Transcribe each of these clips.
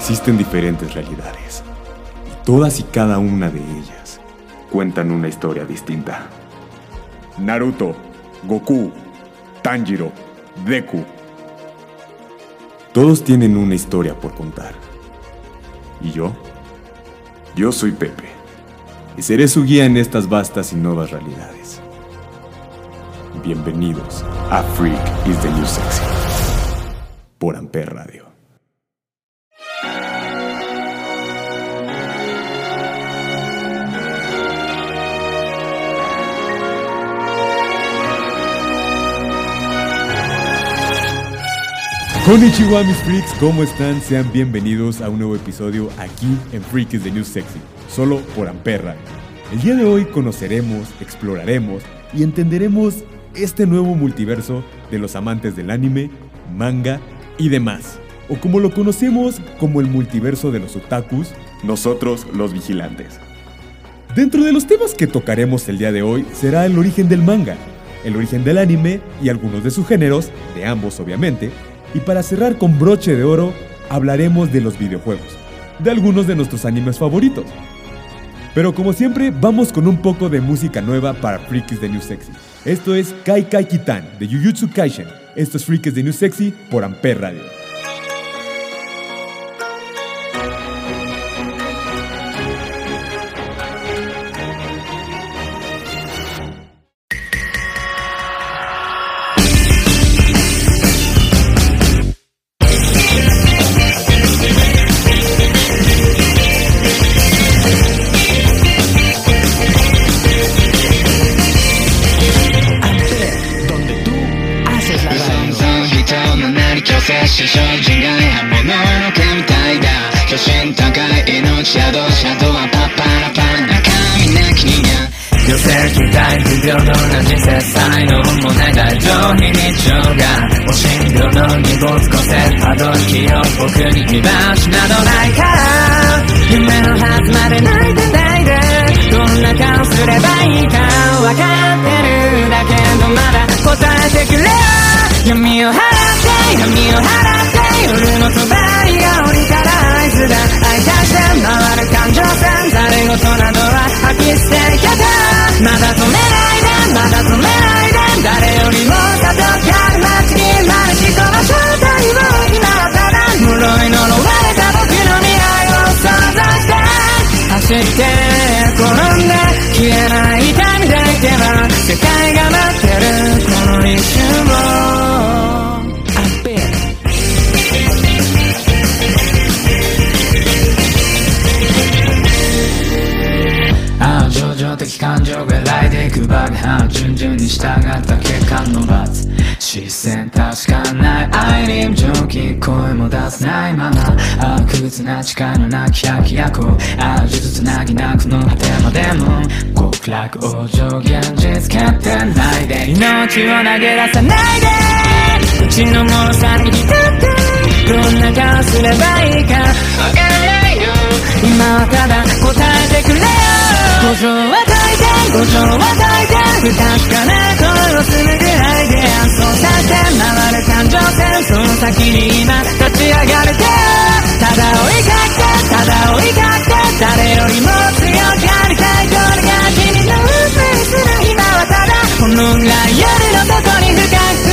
Existen diferentes realidades y todas y cada una de ellas cuentan una historia distinta. Naruto, Goku, Tanjiro, Deku. Todos tienen una historia por contar. ¿Y yo? Yo soy Pepe y seré su guía en estas vastas y nuevas realidades. Bienvenidos a Freak is the New Sexy por Amper Radio. Konnichiwa mis freaks, ¿cómo están? Sean bienvenidos a un nuevo episodio aquí en Freak is the New Sexy, solo por Amperra. El día de hoy conoceremos, exploraremos y entenderemos este nuevo multiverso de los amantes del anime, manga y demás, o como lo conocemos como el multiverso de los otakus, nosotros los vigilantes. Dentro de los temas que tocaremos el día de hoy será el origen del manga, el origen del anime y algunos de sus géneros, de ambos obviamente, y para cerrar con broche de oro, hablaremos de los videojuegos, de algunos de nuestros animes favoritos. Pero como siempre, vamos con un poco de música nueva para Freaks de New Sexy. Esto es Kai Kai Kitan de Jujutsu Kaisen. Esto es Freaks de New Sexy por Amper Radio. me あ屈な誓いのなき百役をあ術つなぎなくの果てまでも極楽往生現実決定ないで命を投げ出さないでうちのもさに浸ってどんな顔すればいいかわからないよ今はただ答えてくれよ五条は大いて不確かな声をするぐらいで演奏させ回る感情線その先に今立ち上がれてただ追いかけただ追いかけ誰よりも強くありたいこれが君の運命する今はただこの暗い夜のとこに深く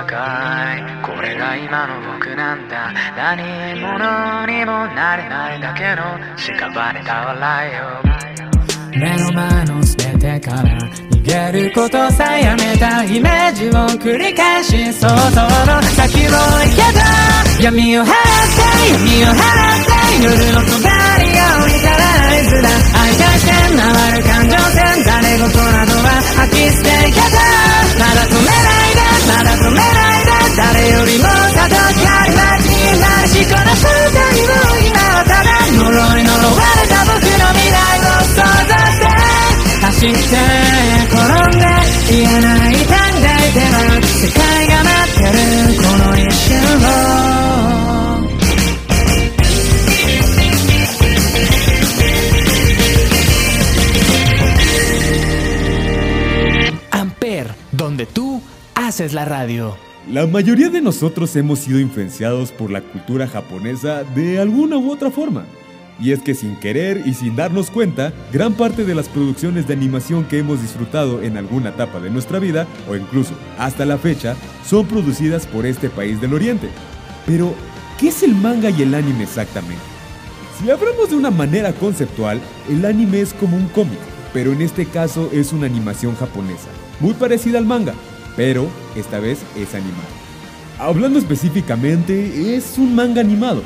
に見えたかい。これが今の僕なんだ。何者にもなれないだけの屍た笑いを。目の前の全ててから逃げることさえやめたイメージを繰り返し想像の先を行けた。闇を払って闇を払って夜の隣が降りたら合図だ。愛対して回る感情線。誰事などは吐き捨て方まだ止めない。でまだ止めないで誰よりもたどきある街になるしこの正体を今はただ呪い。呪われた僕の未来を想像して走って転んで言えない短大ても世界が待ってる。この一瞬を。Haces la radio. La mayoría de nosotros hemos sido influenciados por la cultura japonesa de alguna u otra forma. Y es que sin querer y sin darnos cuenta, gran parte de las producciones de animación que hemos disfrutado en alguna etapa de nuestra vida, o incluso hasta la fecha, son producidas por este país del Oriente. Pero, ¿qué es el manga y el anime exactamente? Si hablamos de una manera conceptual, el anime es como un cómic, pero en este caso es una animación japonesa, muy parecida al manga, pero esta vez es animado. Hablando específicamente, es un manga animado.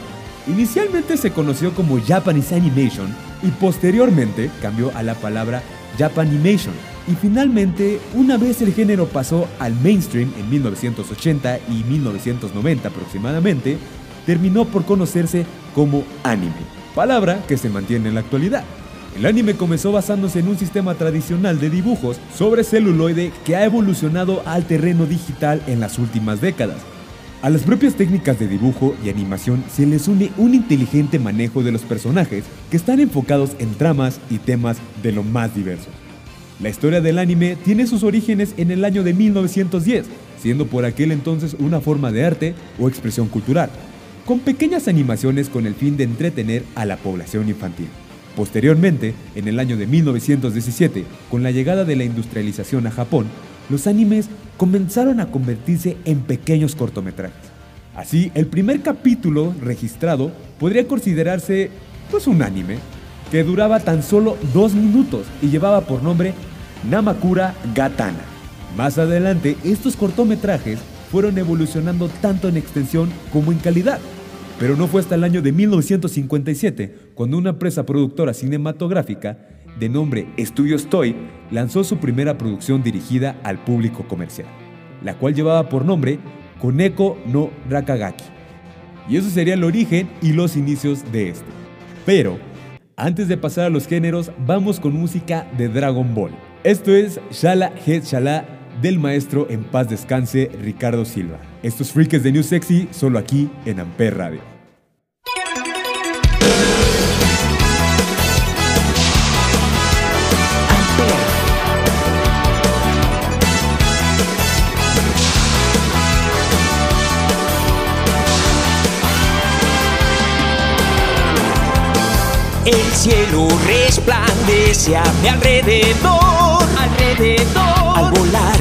Inicialmente se conoció como Japanese Animation y posteriormente cambió a la palabra Japanimation. Y finalmente, una vez el género pasó al mainstream en 1980 y 1990 aproximadamente, terminó por conocerse como anime, palabra que se mantiene en la actualidad. El anime comenzó basándose en un sistema tradicional de dibujos sobre celuloide que ha evolucionado al terreno digital en las últimas décadas. A las propias técnicas de dibujo y animación se les une un inteligente manejo de los personajes que están enfocados en tramas y temas de lo más diversos. La historia del anime tiene sus orígenes en el año de 1910, siendo por aquel entonces una forma de arte o expresión cultural, con pequeñas animaciones con el fin de entretener a la población infantil. Posteriormente, en el año de 1917, con la llegada de la industrialización a Japón, los animes comenzaron a convertirse en pequeños cortometrajes. Así, el primer capítulo registrado podría considerarse pues un anime que duraba tan solo dos minutos y llevaba por nombre Namakura Gatana. Más adelante, estos cortometrajes fueron evolucionando tanto en extensión como en calidad. Pero no fue hasta el año de 1957 cuando una empresa productora cinematográfica de nombre Estudios Toy lanzó su primera producción dirigida al público comercial, la cual llevaba por nombre Koneko no Rakagaki. Y eso sería el origen y los inicios de este. Pero, antes de pasar a los géneros, vamos con música de Dragon Ball. Esto es Shala He Shala del maestro en paz descanse Ricardo Silva. Estos freaks de New Sexy solo aquí en Amper Radio. El cielo resplandece a mi alrededor, alrededor. Al volar,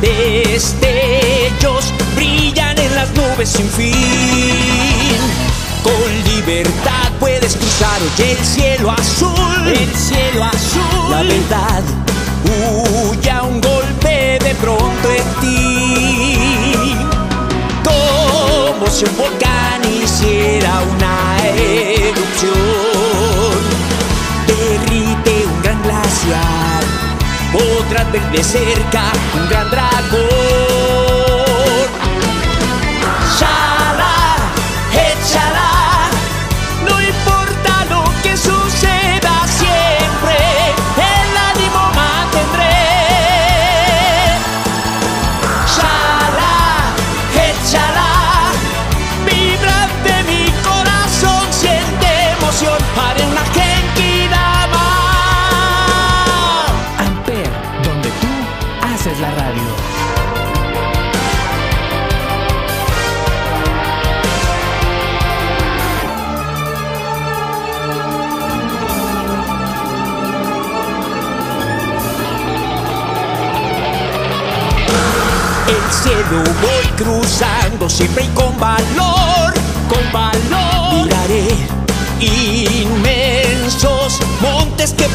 destellos brillan en las nubes sin fin. Con libertad puedes cruzar hoy el cielo azul, el cielo azul. La verdad huye a un golpe de pronto en ti. Como si un volcán hiciera una Ver de cerca un gran dragón.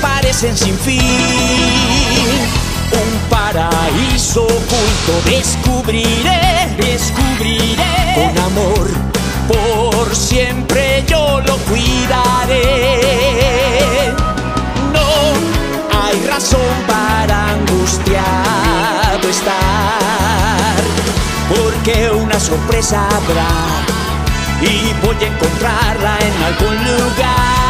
Parecen sin fin. Un paraíso oculto descubriré, descubriré. Con amor, por siempre yo lo cuidaré. No hay razón para angustiado estar, porque una sorpresa habrá y voy a encontrarla en algún lugar.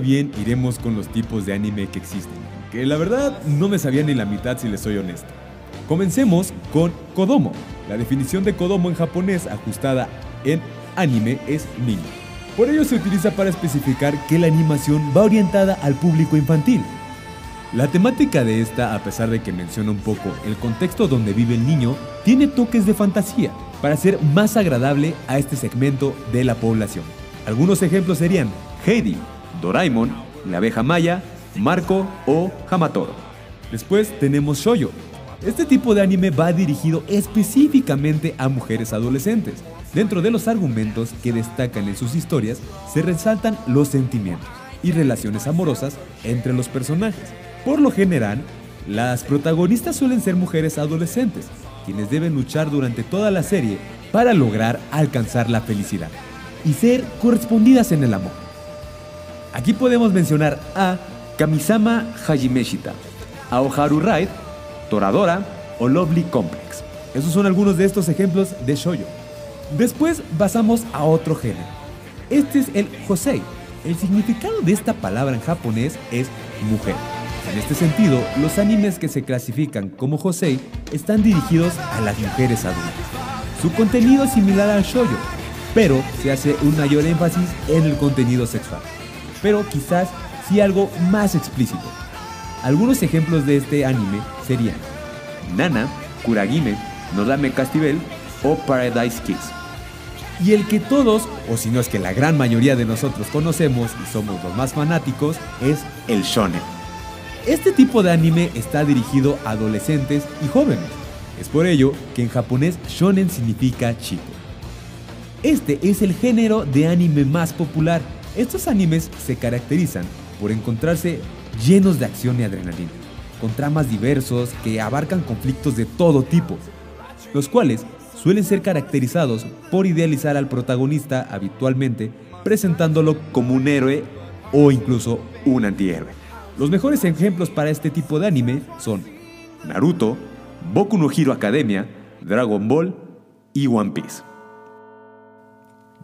Bien, iremos con los tipos de anime que existen, que la verdad no me sabía ni la mitad si les soy honesto. Comencemos con Kodomo. La definición de Kodomo en japonés ajustada en anime es niño. Por ello se utiliza para especificar que la animación va orientada al público infantil. La temática de esta, a pesar de que menciona un poco el contexto donde vive el niño, tiene toques de fantasía para ser más agradable a este segmento de la población. Algunos ejemplos serían Heidi, Doraemon, La abeja maya, Marco o Hamatoro. Después tenemos Shoyo. Este tipo de anime va dirigido específicamente a mujeres adolescentes. Dentro de los argumentos que destacan en sus historias se resaltan los sentimientos y relaciones amorosas entre los personajes. Por lo general, las protagonistas suelen ser mujeres adolescentes, quienes deben luchar durante toda la serie para lograr alcanzar la felicidad y ser correspondidas en el amor. Aquí podemos mencionar a Kamisama Hajimeshita, a Oharu Ride, Toradora o Lovely Complex. Esos son algunos de estos ejemplos de shoyo. Después pasamos a otro género. Este es el josei. El significado de esta palabra en japonés es mujer. En este sentido, los animes que se clasifican como josei están dirigidos a las mujeres adultas. Su contenido es similar al shoyo, pero se hace un mayor énfasis en el contenido sexual. Pero quizás sí algo más explícito. Algunos ejemplos de este anime serían Nana, Kuragime, Nodame Castabel o Paradise Kiss. Y el que todos, o si no es que la gran mayoría de nosotros conocemos y somos los más fanáticos, es el shonen. Este tipo de anime está dirigido a adolescentes y jóvenes. Es por ello que en japonés shonen significa chico. Este es el género de anime más popular. Estos animes se caracterizan por encontrarse llenos de acción y adrenalina, con tramas diversos que abarcan conflictos de todo tipo, los cuales suelen ser caracterizados por idealizar al protagonista habitualmente, presentándolo como un héroe o incluso un antihéroe. Los mejores ejemplos para este tipo de anime son Naruto, Boku no Hero Academia, Dragon Ball y One Piece.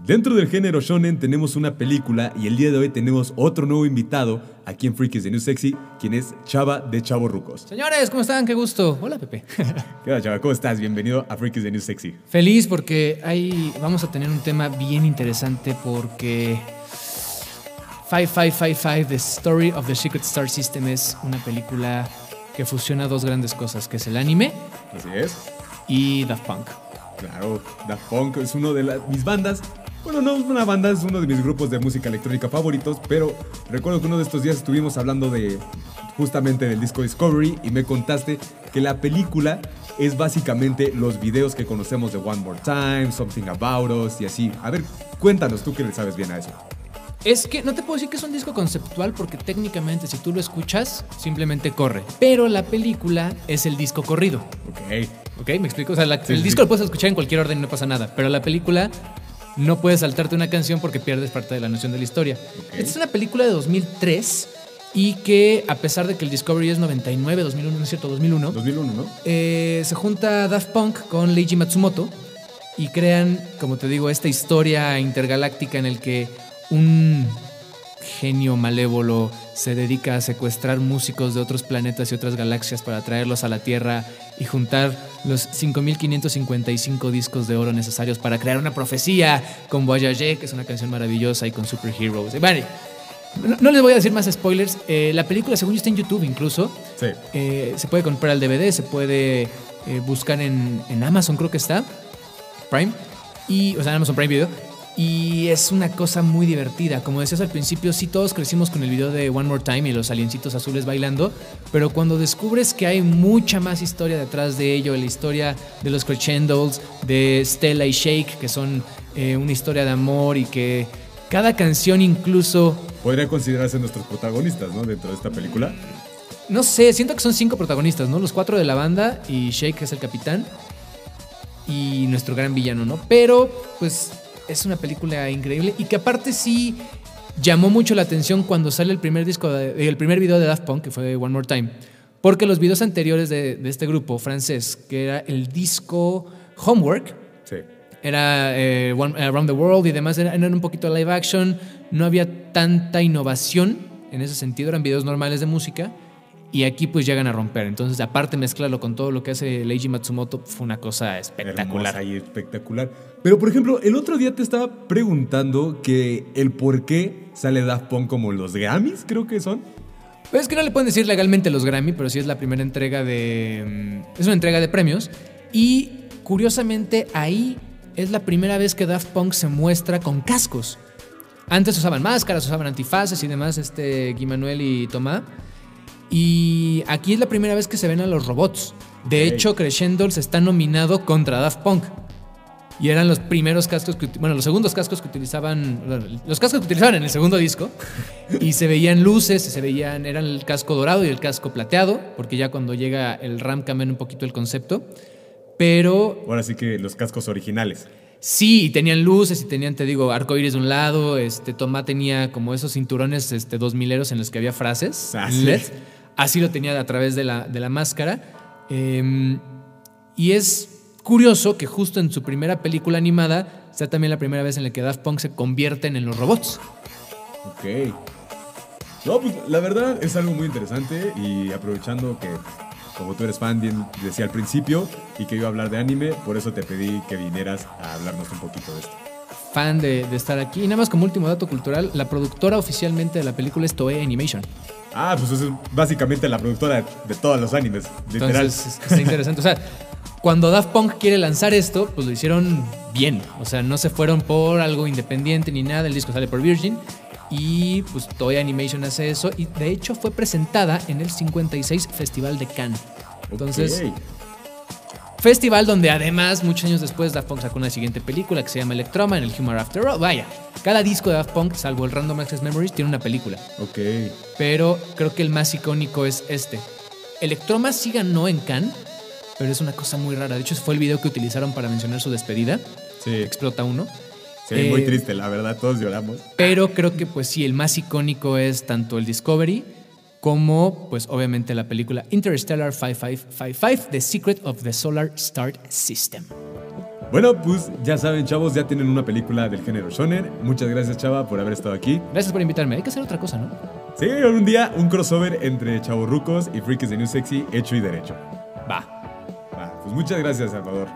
Dentro del género shonen tenemos una película y el día de hoy tenemos otro nuevo invitado aquí en Freakies de New Sexy, quien es Chava de Chavo Rucos. Señores, ¿cómo están? Qué gusto. Hola, Pepe. ¿Qué onda, Chava? ¿Cómo estás? Bienvenido a Freakies de New Sexy. Feliz porque ahí vamos a tener un tema bien interesante porque 5555, The Story of the Secret Star System es una película que fusiona dos grandes cosas, que es el anime Así es. y Daft Punk. Claro, Daft Punk es uno de las, mis bandas. Bueno, no es una banda, es uno de mis grupos de música electrónica favoritos, pero recuerdo que uno de estos días estuvimos hablando de justamente del disco Discovery y me contaste que la película es básicamente los videos que conocemos de One More Time, Something About Us y así. A ver, cuéntanos tú que le sabes bien a eso. Es que no te puedo decir que es un disco conceptual porque técnicamente si tú lo escuchas simplemente corre. Pero la película es el disco corrido. Ok. ¿Ok? ¿Me explico? O sea, la- Sí, el sí, disco lo puedes escuchar en cualquier orden y no pasa nada. Pero la película no puedes saltarte una canción porque pierdes parte de la noción de la historia. Esta es una película de 2003 y que a pesar de que el Discovery es 99, 2001, no es cierto, 2001, 2001, ¿no? eh, se junta Daft Punk con Leiji Matsumoto y crean, como te digo, esta historia intergaláctica en el que un genio malévolo se dedica a secuestrar músicos de otros planetas y otras galaxias para traerlos a la Tierra y juntar los 5.555 discos de oro necesarios para crear una profecía con Voyager, que es una canción maravillosa, y con Superheroes. Y Vale, no, no les voy a decir más spoilers. eh, la película, según yo, está en YouTube incluso. Sí. Eh, se puede comprar el DVD, se puede eh, buscar en, en Amazon, creo que está. Prime. Y, o sea, en Amazon Prime Video. Y es una cosa muy divertida. Como decías al principio, sí, todos crecimos con el video de One More Time y los aliencitos azules bailando. Pero cuando descubres que hay mucha más historia detrás de ello, la historia de los crescendos, de Stella y Shake, que son eh, una historia de amor y que cada canción incluso Podría considerarse nuestros protagonistas, ¿no? Dentro de esta película. No sé, siento que son cinco protagonistas, ¿no? Los cuatro de la banda y Shake, que es el capitán. Y nuestro gran villano, ¿no? Pero, pues, es una película increíble y que aparte sí llamó mucho la atención cuando sale el primer disco, de- el primer video de Daft Punk, que fue One More Time. Porque los videos anteriores de, de este grupo francés, que era el disco Homework, Sí. Era eh, One- Around the World y demás, eran un poquito live action, no había tanta innovación en ese sentido, eran videos normales de música y aquí pues llegan a romper. Entonces, aparte mezclarlo con todo lo que hace Leiji Matsumoto, fue una cosa espectacular. Hermosa y espectacular. Pero por ejemplo, el otro día te estaba preguntando que el por qué sale Daft Punk como los Grammys, creo que son. Pues es que no le pueden decir legalmente los Grammy, pero sí es la primera entrega de. mm, Es una entrega de premios. Y curiosamente, ahí es la primera vez que Daft Punk se muestra con cascos. Antes usaban máscaras, usaban antifaces y demás, este Guy Manuel y Tomás. Y aquí es la primera vez que se ven a los robots. De hecho, Crescendo se está nominado contra Daft Punk. Y eran los primeros cascos que, bueno, los segundos cascos que utilizaban, los cascos que utilizaban en el segundo disco. Y se veían luces, se veían, eran el casco dorado y el casco plateado, porque ya cuando llega el RAM cambian un poquito el concepto. Pero Ahora sí que los cascos originales. sí, y tenían luces y tenían, te digo, arcoíris de un lado. Este, Tomá tenía como esos cinturones este, dos mileros en los que había frases. Ah, en sí. LED. Así lo tenía a través de la, de la máscara. Em, y es curioso que justo en su primera película animada sea también la primera vez en la que Daft Punk se convierten en los robots. Ok. No, pues la verdad es algo muy interesante y aprovechando que como tú eres fan, bien decía al principio, y que iba a hablar de anime, por eso te pedí que vinieras a hablarnos un poquito de esto. Fan de, de estar aquí. Y nada más como último dato cultural, la productora oficialmente de la película es Toei Animation. Ah, pues eso es básicamente la productora de todos los animes, literal. Entonces es- está interesante. O sea, cuando Daft Punk quiere lanzar esto, pues lo hicieron bien. O sea, no se fueron por algo independiente ni nada. El disco sale por Virgin. Y pues Toei Animation hace eso. Y de hecho fue presentada en el 56 Festival de Cannes. Entonces. Festival donde además, muchos años después, Daft Punk sacó una siguiente película que se llama Electroma en el Humor After All. Vaya, cada disco de Daft Punk, salvo el Random Access Memories, tiene una película. Ok. Pero creo que el más icónico es este. Electroma sí ganó en Cannes, pero es una cosa muy rara. De hecho, fue el video que utilizaron para mencionar su despedida. Sí. Explota uno. Sí, muy Eh, triste, la verdad, todos lloramos. Pero creo que pues sí, el más icónico es tanto el Discovery como pues obviamente la película Interstellar 5555, The Secret of the Solar Star System. Bueno, pues ya saben, chavos, ya tienen una película del género shonen. Muchas gracias, chava, por haber estado aquí. Gracias por invitarme. Hay que hacer otra cosa, ¿no? Sí, un día un crossover entre chavorrucos y freaks de New Sexy hecho y derecho. Va. Va, pues muchas gracias, Salvador.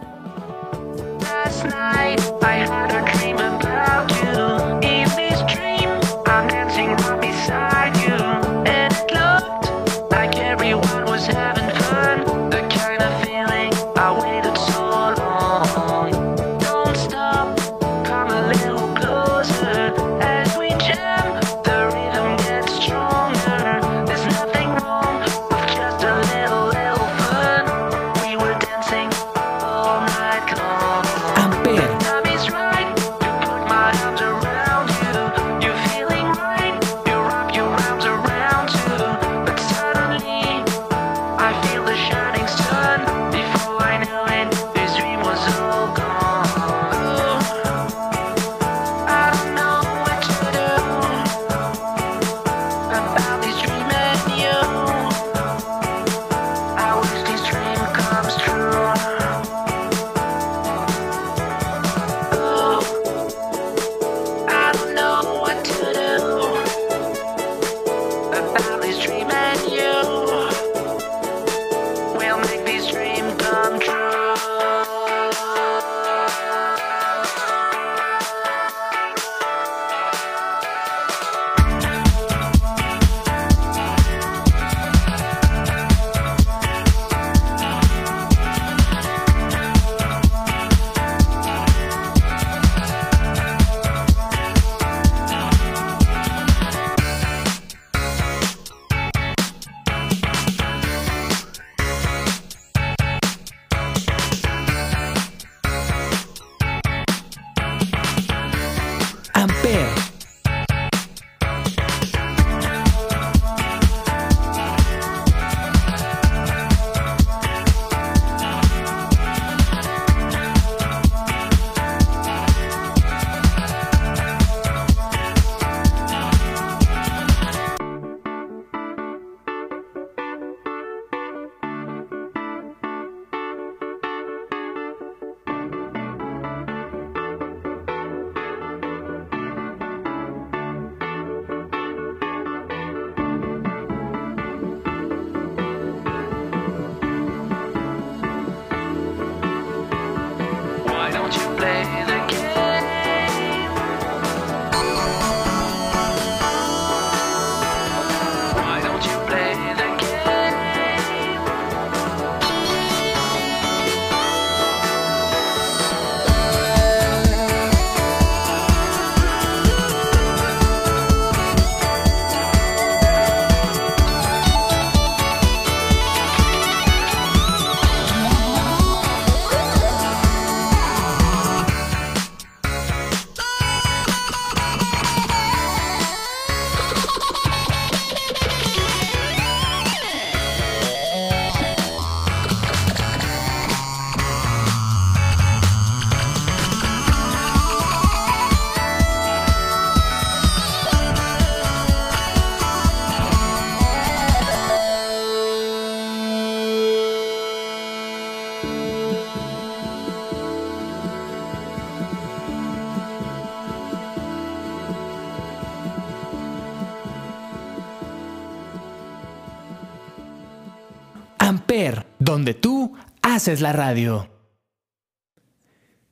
Haces la radio.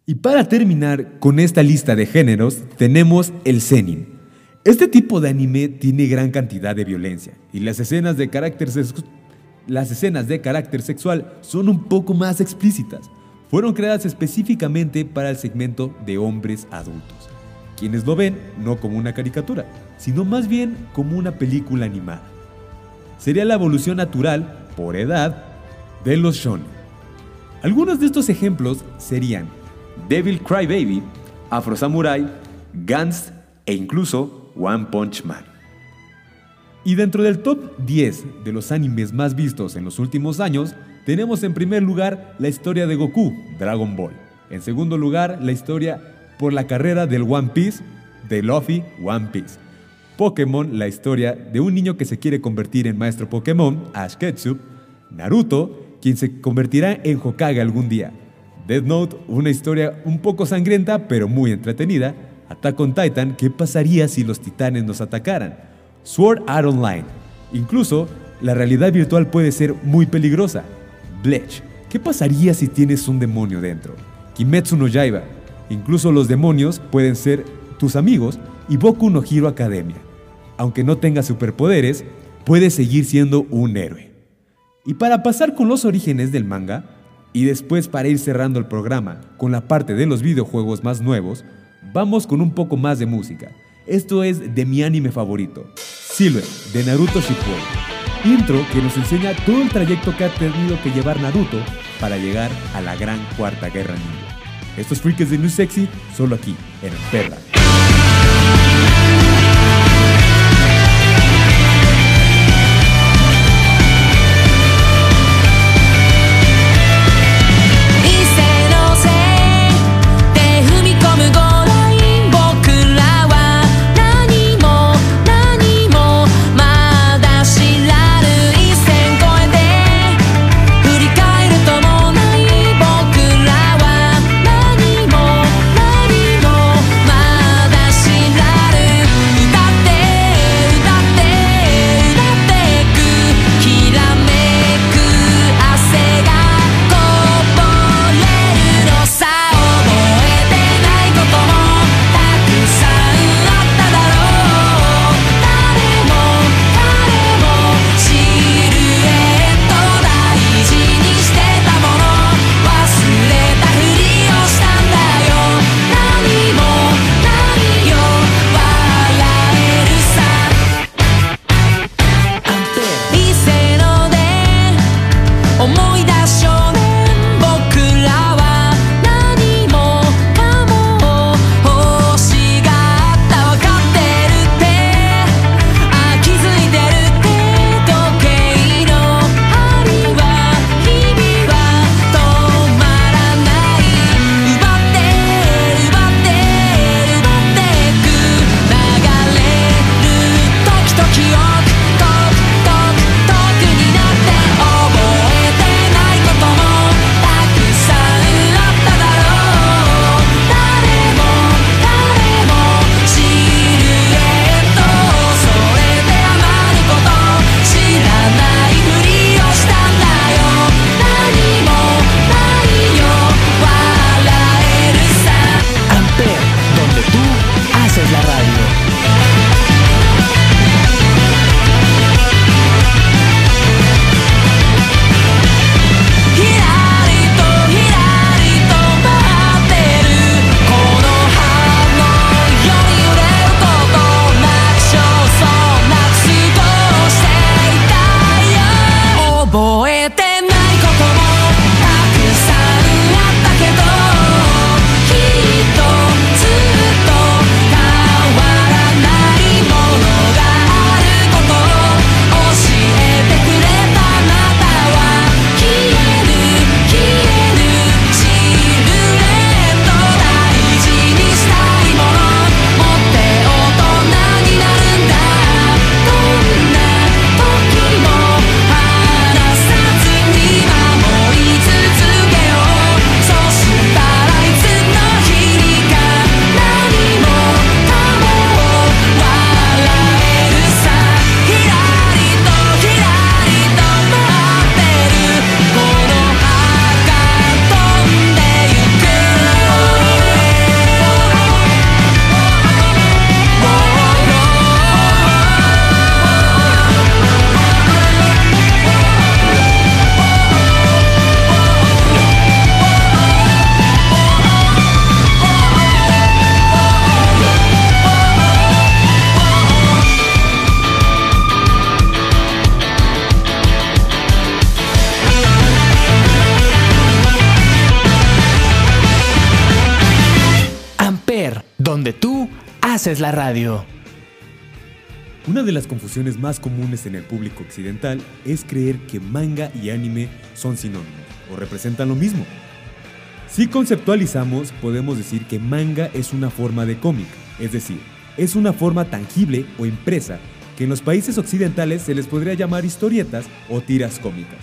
Y para terminar con esta lista de géneros, tenemos el Zenin. Este tipo de anime tiene gran cantidad de violencia y las escenas de carácter, las escenas de carácter sexual son un poco más explícitas. Fueron creadas específicamente para el segmento de hombres adultos, quienes lo ven no como una caricatura, sino más bien como una película animada. Sería la evolución natural, por edad, de los shonen. Algunos de estos ejemplos serían Devil Cry Baby, Afro Samurai, Guns e incluso One Punch Man. Y dentro del top 10 de los animes más vistos en los últimos años, tenemos en primer lugar la historia de Goku, Dragon Ball. En segundo lugar, la historia por la carrera del One Piece, de Luffy, One Piece. Pokémon, la historia de un niño que se quiere convertir en maestro Pokémon, Ash Ketchum. Naruto, quien se convertirá en Hokage algún día. Death Note, una historia un poco sangrienta pero muy entretenida. Attack on Titan, ¿qué pasaría si los titanes nos atacaran? Sword Art Online, incluso la realidad virtual puede ser muy peligrosa. Bleach, ¿qué pasaría si tienes un demonio dentro? Kimetsu no Yaiba, incluso los demonios pueden ser tus amigos y Boku no Hero Academia. Aunque no tenga superpoderes, puedes seguir siendo un héroe. Y para pasar con los orígenes del manga, y después para ir cerrando el programa con la parte de los videojuegos más nuevos, vamos con un poco más de música. Esto es de mi anime favorito, Silver, de Naruto Shippuden. Intro que nos enseña todo el trayecto que ha tenido que llevar Naruto para llegar a la gran cuarta guerra ninja. Estos freaks de New Sexy solo aquí, en Perla. La radio. Una de las confusiones más comunes en el público occidental es creer que manga y anime son sinónimos o representan lo mismo. Si conceptualizamos, podemos decir que manga es una forma de cómic, es decir, es una forma tangible o impresa que en los países occidentales se les podría llamar historietas o tiras cómicas.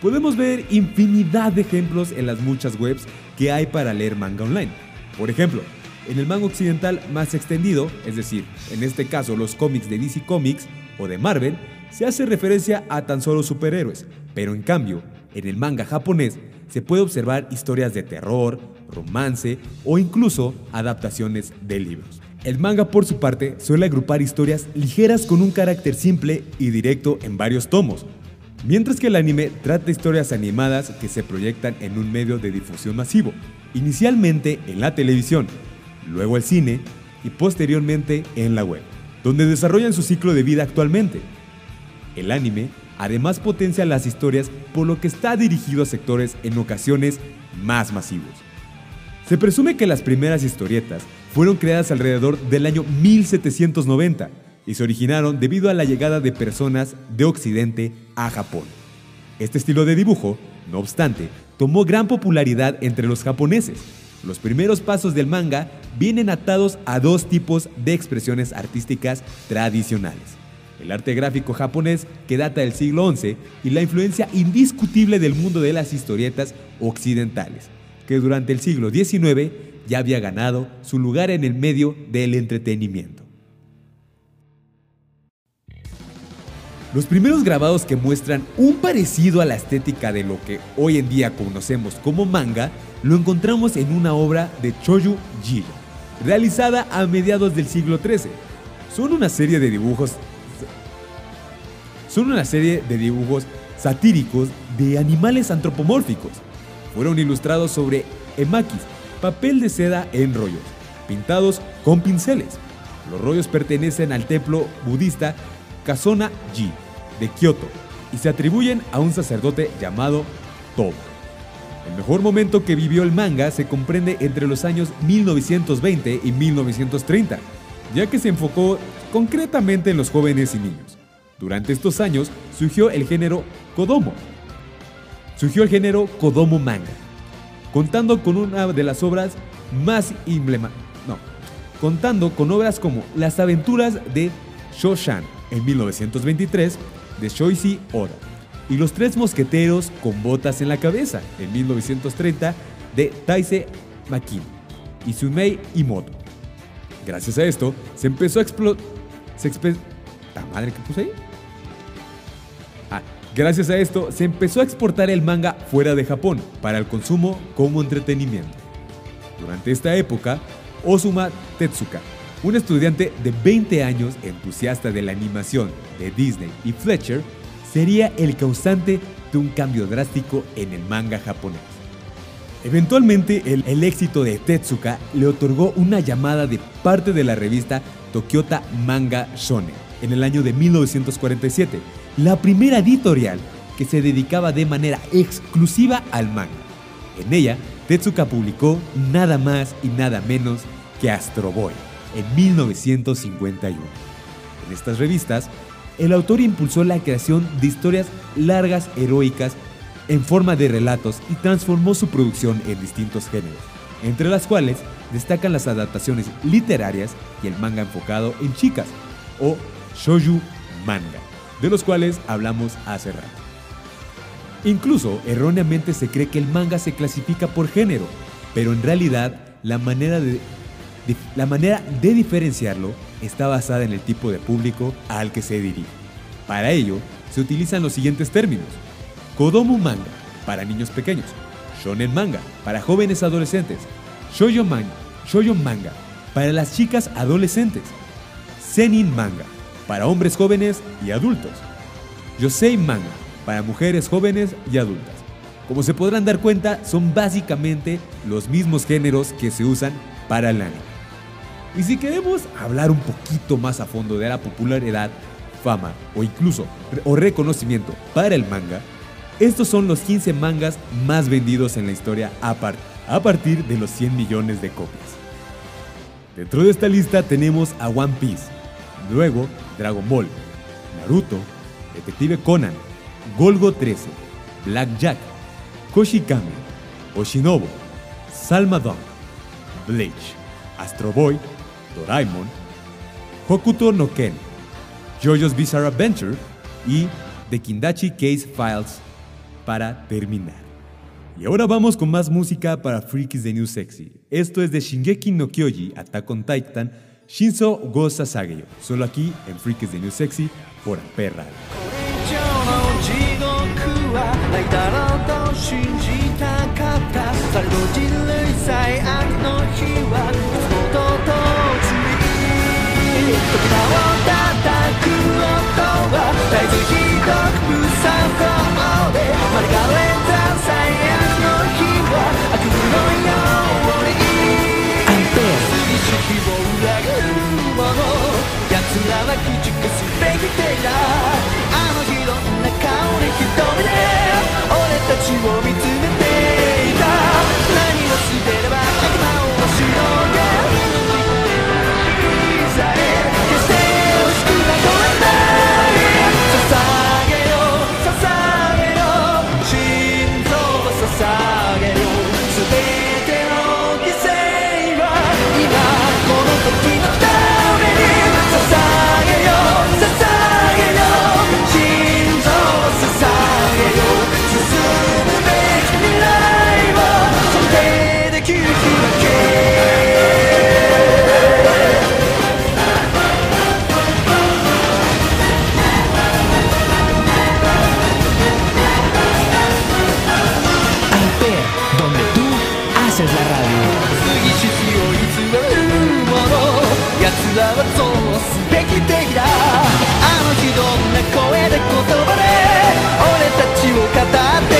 Podemos ver infinidad de ejemplos en las muchas webs que hay para leer manga online. Por ejemplo, en el manga occidental más extendido, es decir, en este caso los cómics de DC Comics o de Marvel, se hace referencia a tan solo superhéroes, pero en cambio, en el manga japonés se puede observar historias de terror, romance o incluso adaptaciones de libros. El manga, por su parte, suele agrupar historias ligeras con un carácter simple y directo en varios tomos, mientras que el anime trata historias animadas que se proyectan en un medio de difusión masivo, inicialmente en la televisión, luego el cine y posteriormente en la web, donde desarrollan su ciclo de vida actualmente. El anime además potencia las historias por lo que está dirigido a sectores en ocasiones más masivos. Se presume que las primeras historietas fueron creadas alrededor del año 1790 y se originaron debido a la llegada de personas de Occidente a Japón. Este estilo de dibujo, no obstante, tomó gran popularidad entre los japoneses. Los primeros pasos del manga vienen atados a dos tipos de expresiones artísticas tradicionales. El arte gráfico japonés, que data del siglo XI, y la influencia indiscutible del mundo de las historietas occidentales, que durante el siglo XIX ya había ganado su lugar en el medio del entretenimiento. Los primeros grabados que muestran un parecido a la estética de lo que hoy en día conocemos como manga, lo encontramos en una obra de Choyu Ji, realizada a mediados del siglo XIII. Son una serie de dibujos son una serie de dibujos satíricos de animales antropomórficos. Fueron ilustrados sobre emakis, papel de seda en rollos, pintados con pinceles. Los rollos pertenecen al templo budista Kasona-ji de Kioto y se atribuyen a un sacerdote llamado Toba. El mejor momento que vivió el manga se comprende entre los años 1920 y 1930, ya que se enfocó concretamente en los jóvenes y niños. Durante estos años surgió el género Kodomo. Surgió el género Kodomo manga, contando con una de las obras más emblemáticas. No, contando con obras como Las aventuras de Shoshan en 1923 de Shoichi Oda y Los tres mosqueteros con botas en la cabeza en 1930 de Taise Makino y Sumei Imoto. Gracias a esto se empezó a explotar. ¿La madre que puse ahí? Ah, gracias a esto se empezó a exportar el manga fuera de Japón para el consumo como entretenimiento. Durante esta época, Osuma Tetsuka, un estudiante de 20 años entusiasta de la animación de Disney y Fletcher, sería el causante de un cambio drástico en el manga japonés. Eventualmente, el, éxito de Tetsuka le otorgó una llamada de parte de la revista Tokyota Manga Shonen en el año de 1947, la primera editorial que se dedicaba de manera exclusiva al manga. En ella, Tetsuka publicó nada más y nada menos que Astro Boy en 1951. En estas revistas, el autor impulsó la creación de historias largas heroicas en forma de relatos y transformó su producción en distintos géneros, entre las cuales destacan las adaptaciones literarias y el manga enfocado en chicas, o shouju manga, de los cuales hablamos hace rato. Incluso erróneamente se cree que el manga se clasifica por género, pero en realidad la manera de, de, la manera de diferenciarlo está basada en el tipo de público al que se dirige. Para ello, se utilizan los siguientes términos. Kodomo manga, para niños pequeños. Shonen manga, para jóvenes adolescentes. Shoujo manga, shoujo manga, para las chicas adolescentes. Senin manga, para hombres jóvenes y adultos. Yosei manga, para mujeres jóvenes y adultas. Como se podrán dar cuenta, son básicamente los mismos géneros que se usan para el anime. Y si queremos hablar un poquito más a fondo de la popularidad, fama o incluso o reconocimiento para el manga, estos son los 15 mangas más vendidos en la historia a, par a partir de los 100 millones de copias. Dentro de esta lista tenemos a One Piece, luego Dragon Ball, Naruto, Detective Conan, Golgo 13, Black Jack, Oshinobu, Salma Dunk, Bleach, Astro Boy, Doraemon, Hokuto no Ken, JoJo's Bizarre Adventure y The Kindachi Case Files para terminar. Y ahora vamos con más música para Freakies de New Sexy. Esto es de Shingeki no Kyoji, Attack on Titan, Shinzo Go Sasageyo. Solo aquí en Freakies de New Sexy por Amper Radio. 以上の地獄はないだろうと信じたかったされど人類最悪の日はいつもと同時 に扉を叩く音は絶えずひどく無作法で免れた最悪の日は悪夢のようにアンペ意識を裏切るもの奴らは駆逐すべき敵だあの日どんな顔で瞳で俺たちを見声で言葉で俺たちを語って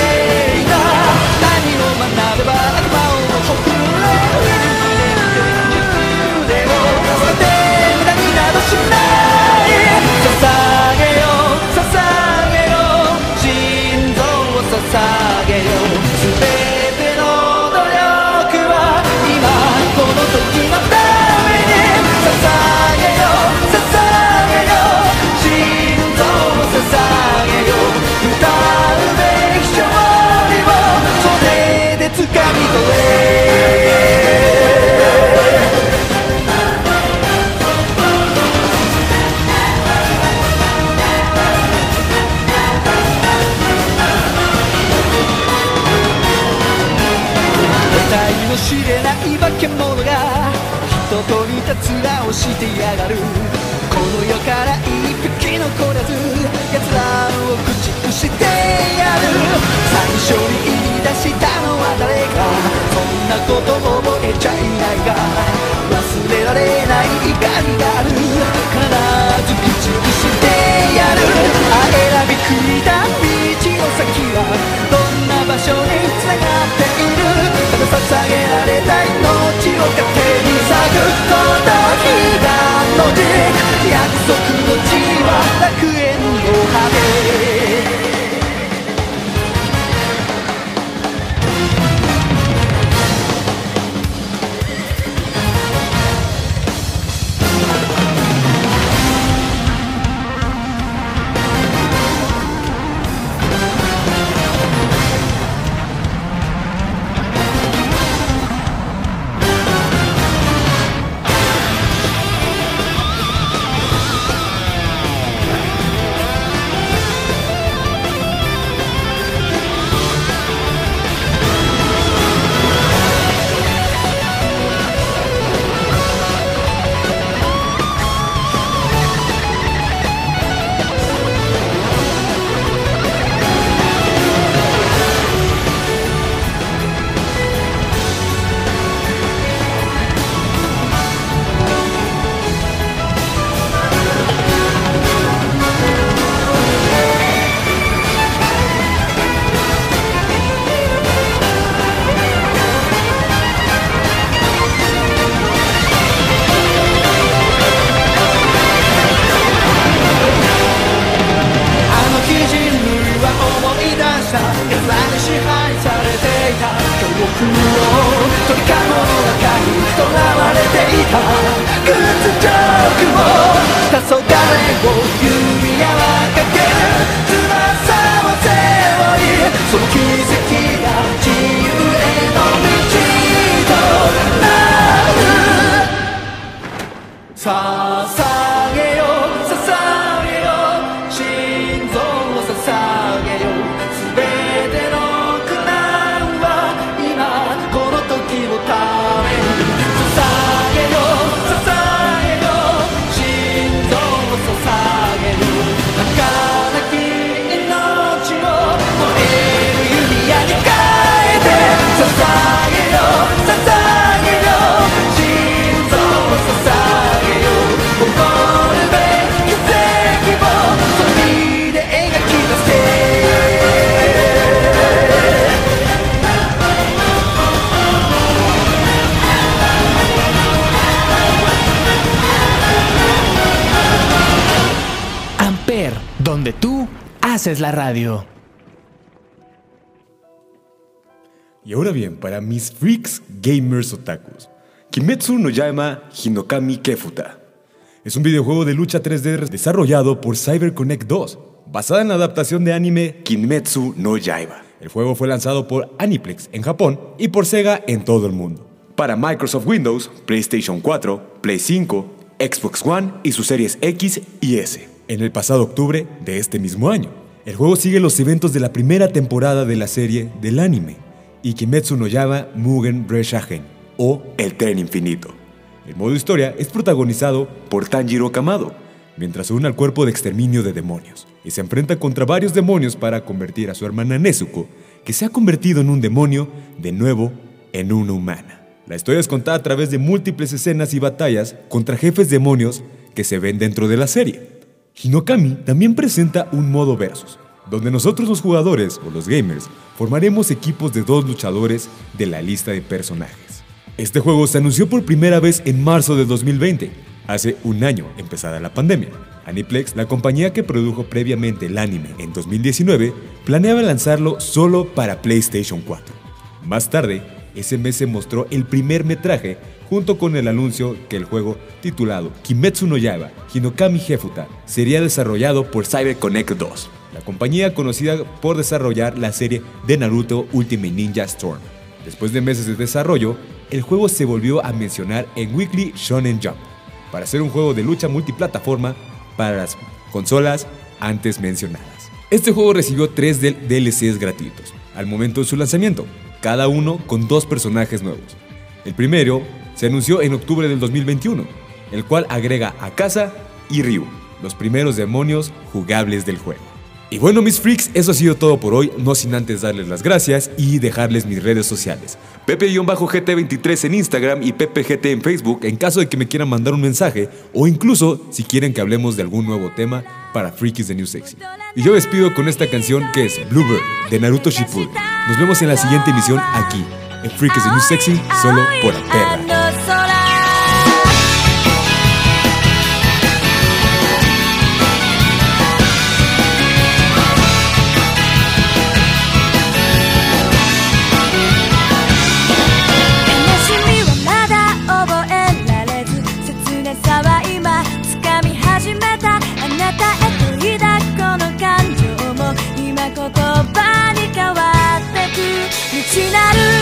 黄昏を haces la radio. Y ahora bien, para mis freaks gamers otakus, Kimetsu no Yama Hinokami Kefuta. Es un videojuego de lucha 3D desarrollado por CyberConnect 2, basada en la adaptación de anime Kimetsu no Yaiba. El juego fue lanzado por Aniplex en Japón y por Sega en todo el mundo. Para Microsoft Windows, PlayStation 4, Play 5, Xbox One y sus series X y S. En el pasado octubre de este mismo año. El juego sigue los eventos de la primera temporada de la serie del anime, y Kimetsu no Yaiba Mugen Reshagen, o El Tren Infinito. El modo historia es protagonizado por Tanjiro Kamado, mientras se une al cuerpo de exterminio de demonios, y se enfrenta contra varios demonios para convertir a su hermana Nezuko, que se ha convertido en un demonio, de nuevo en una humana. La historia es contada a través de múltiples escenas y batallas contra jefes demonios que se ven dentro de la serie. Hinokami también presenta un modo versus, donde nosotros los jugadores o los gamers formaremos equipos de dos luchadores de la lista de personajes. Este juego se anunció por primera vez en marzo de 2020, hace un año empezada la pandemia. Aniplex, la compañía que produjo previamente el anime en 2019, planeaba lanzarlo solo para PlayStation 4. Más tarde, ese mes se mostró el primer metraje junto con el anuncio que el juego titulado Kimetsu no Yaiba Hinokami Hefuta sería desarrollado por CyberConnect 2, la compañía conocida por desarrollar la serie de Naruto Ultimate Ninja Storm. Después de meses de desarrollo, el juego se volvió a mencionar en Weekly Shonen Jump para ser un juego de lucha multiplataforma para las consolas antes mencionadas. Este juego recibió tres DLCs gratuitos al momento de su lanzamiento, cada uno con dos personajes nuevos. El primero se anunció en octubre del 2021, el cual agrega a Kasa y Ryu, los primeros demonios jugables del juego. Y bueno, mis freaks, eso ha sido todo por hoy, no sin antes darles las gracias y dejarles mis redes sociales. Pepe-GT23 en Instagram y PepeGT en Facebook en caso de que me quieran mandar un mensaje o incluso si quieren que hablemos de algún nuevo tema para Freakies de New Sexy. Y yo despido con esta canción que es Bluebird de Naruto Shippuden. Nos vemos en la siguiente emisión aquí, en Freakies de New Sexy, solo por Aperra. あなる